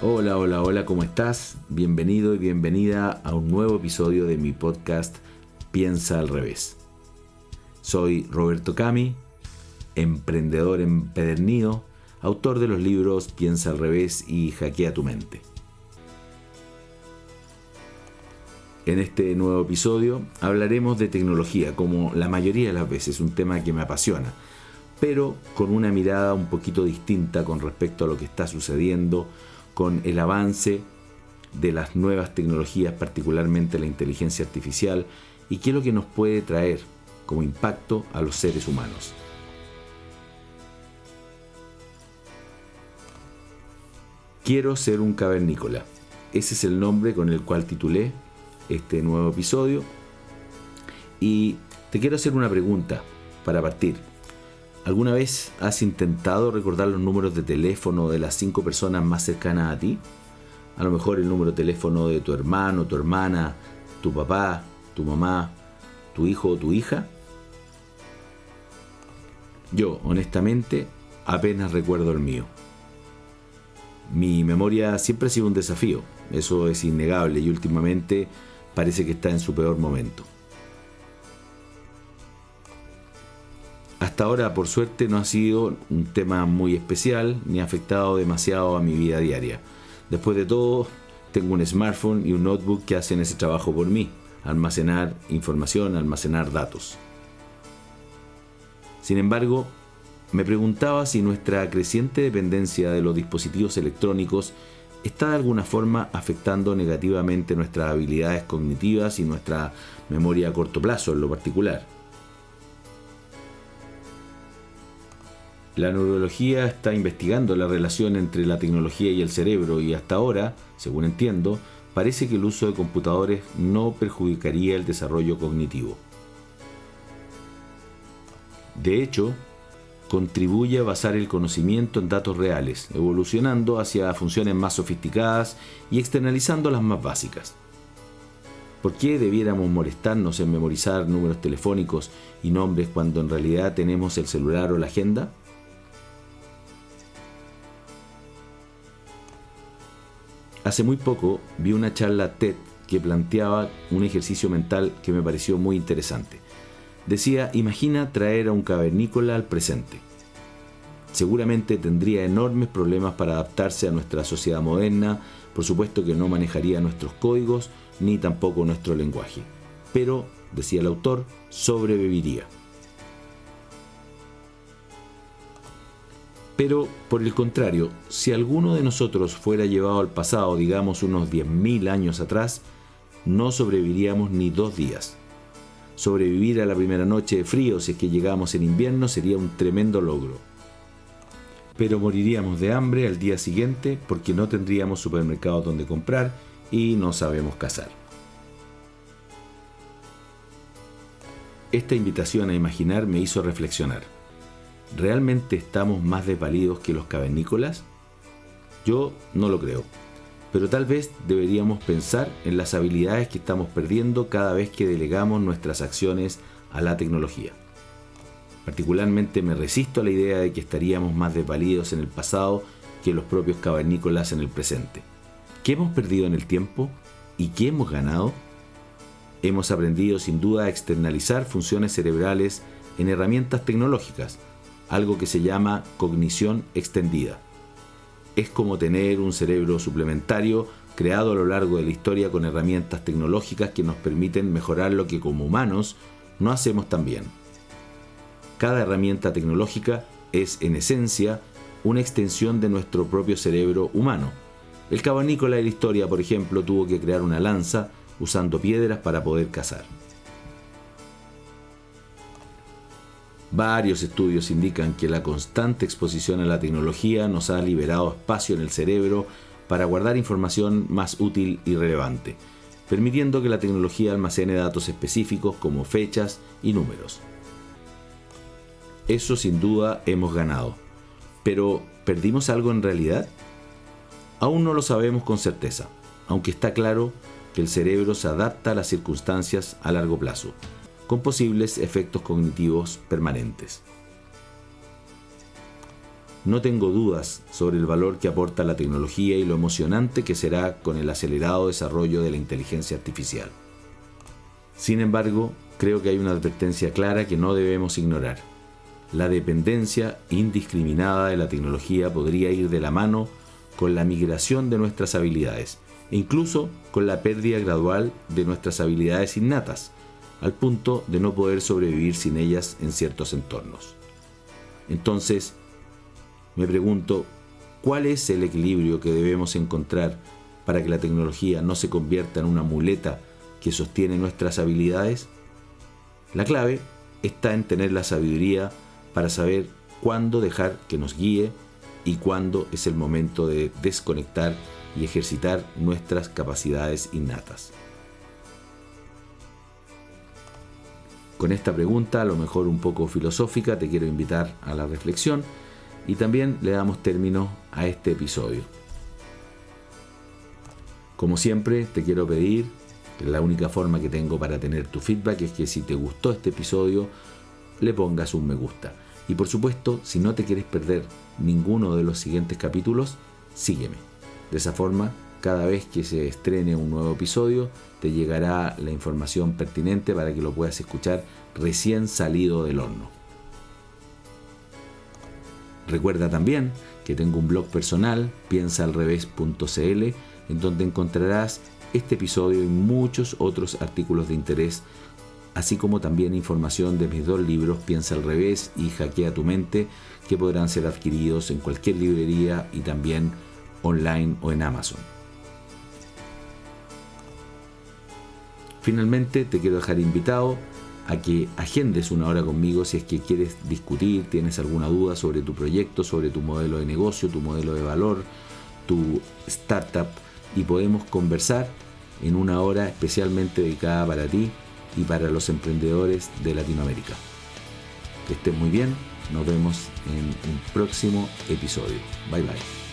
Hola, hola, hola, ¿cómo estás? Bienvenido y bienvenida a un nuevo episodio de mi podcast Piensa al revés. Soy Roberto Cami, emprendedor empedernido, autor de los libros Piensa al revés y Hackea tu mente. En este nuevo episodio hablaremos de tecnología, como la mayoría de las veces, un tema que me apasiona, pero con una mirada un poquito distinta con respecto a lo que está sucediendo con el avance de las nuevas tecnologías, particularmente la inteligencia artificial, y qué es lo que nos puede traer como impacto a los seres humanos. Quiero ser un cavernícola. Ese es el nombre con el cual titulé este nuevo episodio. Y te quiero hacer una pregunta para partir. ¿Alguna vez has intentado recordar los números de teléfono de las cinco personas más cercanas a ti? A lo mejor el número de teléfono de tu hermano, tu hermana, tu papá, tu mamá, tu hijo o tu hija. Yo, honestamente, apenas recuerdo el mío. Mi memoria siempre ha sido un desafío, eso es innegable y últimamente parece que está en su peor momento. Hasta ahora, por suerte, no ha sido un tema muy especial ni ha afectado demasiado a mi vida diaria. Después de todo, tengo un smartphone y un notebook que hacen ese trabajo por mí, almacenar información, almacenar datos. Sin embargo, me preguntaba si nuestra creciente dependencia de los dispositivos electrónicos está de alguna forma afectando negativamente nuestras habilidades cognitivas y nuestra memoria a corto plazo en lo particular. La neurología está investigando la relación entre la tecnología y el cerebro y hasta ahora, según entiendo, parece que el uso de computadores no perjudicaría el desarrollo cognitivo. De hecho, contribuye a basar el conocimiento en datos reales, evolucionando hacia funciones más sofisticadas y externalizando las más básicas. ¿Por qué debiéramos molestarnos en memorizar números telefónicos y nombres cuando en realidad tenemos el celular o la agenda? Hace muy poco vi una charla TED que planteaba un ejercicio mental que me pareció muy interesante. Decía, imagina traer a un cavernícola al presente. Seguramente tendría enormes problemas para adaptarse a nuestra sociedad moderna, por supuesto que no manejaría nuestros códigos ni tampoco nuestro lenguaje. Pero, decía el autor, sobreviviría. Pero, por el contrario, si alguno de nosotros fuera llevado al pasado, digamos unos 10.000 años atrás, no sobreviviríamos ni dos días. Sobrevivir a la primera noche de frío si es que llegamos en invierno sería un tremendo logro. Pero moriríamos de hambre al día siguiente porque no tendríamos supermercados donde comprar y no sabemos cazar. Esta invitación a imaginar me hizo reflexionar. ¿Realmente estamos más desvalidos que los cavernícolas? Yo no lo creo, pero tal vez deberíamos pensar en las habilidades que estamos perdiendo cada vez que delegamos nuestras acciones a la tecnología. Particularmente me resisto a la idea de que estaríamos más desvalidos en el pasado que los propios cavernícolas en el presente. ¿Qué hemos perdido en el tiempo y qué hemos ganado? Hemos aprendido sin duda a externalizar funciones cerebrales en herramientas tecnológicas, algo que se llama cognición extendida. Es como tener un cerebro suplementario creado a lo largo de la historia con herramientas tecnológicas que nos permiten mejorar lo que como humanos no hacemos tan bien. Cada herramienta tecnológica es en esencia una extensión de nuestro propio cerebro humano. El cavernícola de la historia, por ejemplo, tuvo que crear una lanza usando piedras para poder cazar. Varios estudios indican que la constante exposición a la tecnología nos ha liberado espacio en el cerebro para guardar información más útil y relevante, permitiendo que la tecnología almacene datos específicos como fechas y números. Eso sin duda hemos ganado. Pero, ¿perdimos algo en realidad? Aún no lo sabemos con certeza, aunque está claro que el cerebro se adapta a las circunstancias a largo plazo con posibles efectos cognitivos permanentes. no tengo dudas sobre el valor que aporta la tecnología y lo emocionante que será con el acelerado desarrollo de la inteligencia artificial. Sin embargo, creo que hay una advertencia clara que no debemos ignorar. La dependencia indiscriminada de la tecnología podría ir de la mano con la migración de nuestras habilidades incluso con la pérdida gradual de nuestras habilidades innatas, al punto de no poder sobrevivir sin ellas en ciertos entornos. Entonces, me pregunto, ¿cuál es el equilibrio que debemos encontrar para que la tecnología no se convierta en una muleta que sostiene nuestras habilidades? La clave está en tener la sabiduría para saber cuándo dejar que nos guíe y cuándo es el momento de desconectar y ejercitar nuestras capacidades innatas. Con esta pregunta, a lo mejor un poco filosófica, te quiero invitar a la reflexión y también le damos término a este episodio. Como siempre, te quiero pedir, la única forma que tengo para tener tu feedback es que si te gustó este episodio, le pongas un me gusta. Y por supuesto, si no te quieres perder ninguno de los siguientes capítulos, sígueme. De esa forma, cada vez que se estrene un nuevo episodio, te llegará la información pertinente para que lo puedas escuchar recién salido del horno. Recuerda también que tengo un blog personal, piensaalrevés.cl, en donde encontrarás este episodio y muchos otros artículos de interés, así como también información de mis dos libros, Piensa al revés y Hackea tu mente, que podrán ser adquiridos en cualquier librería y también online o en Amazon. Finalmente te quiero dejar invitado a que agendes una hora conmigo si es que quieres discutir, tienes alguna duda sobre tu proyecto, sobre tu modelo de negocio, tu modelo de valor, tu startup y podemos conversar en una hora especialmente dedicada para ti y para los emprendedores de Latinoamérica. Que estés muy bien, nos vemos en un próximo episodio. Bye bye.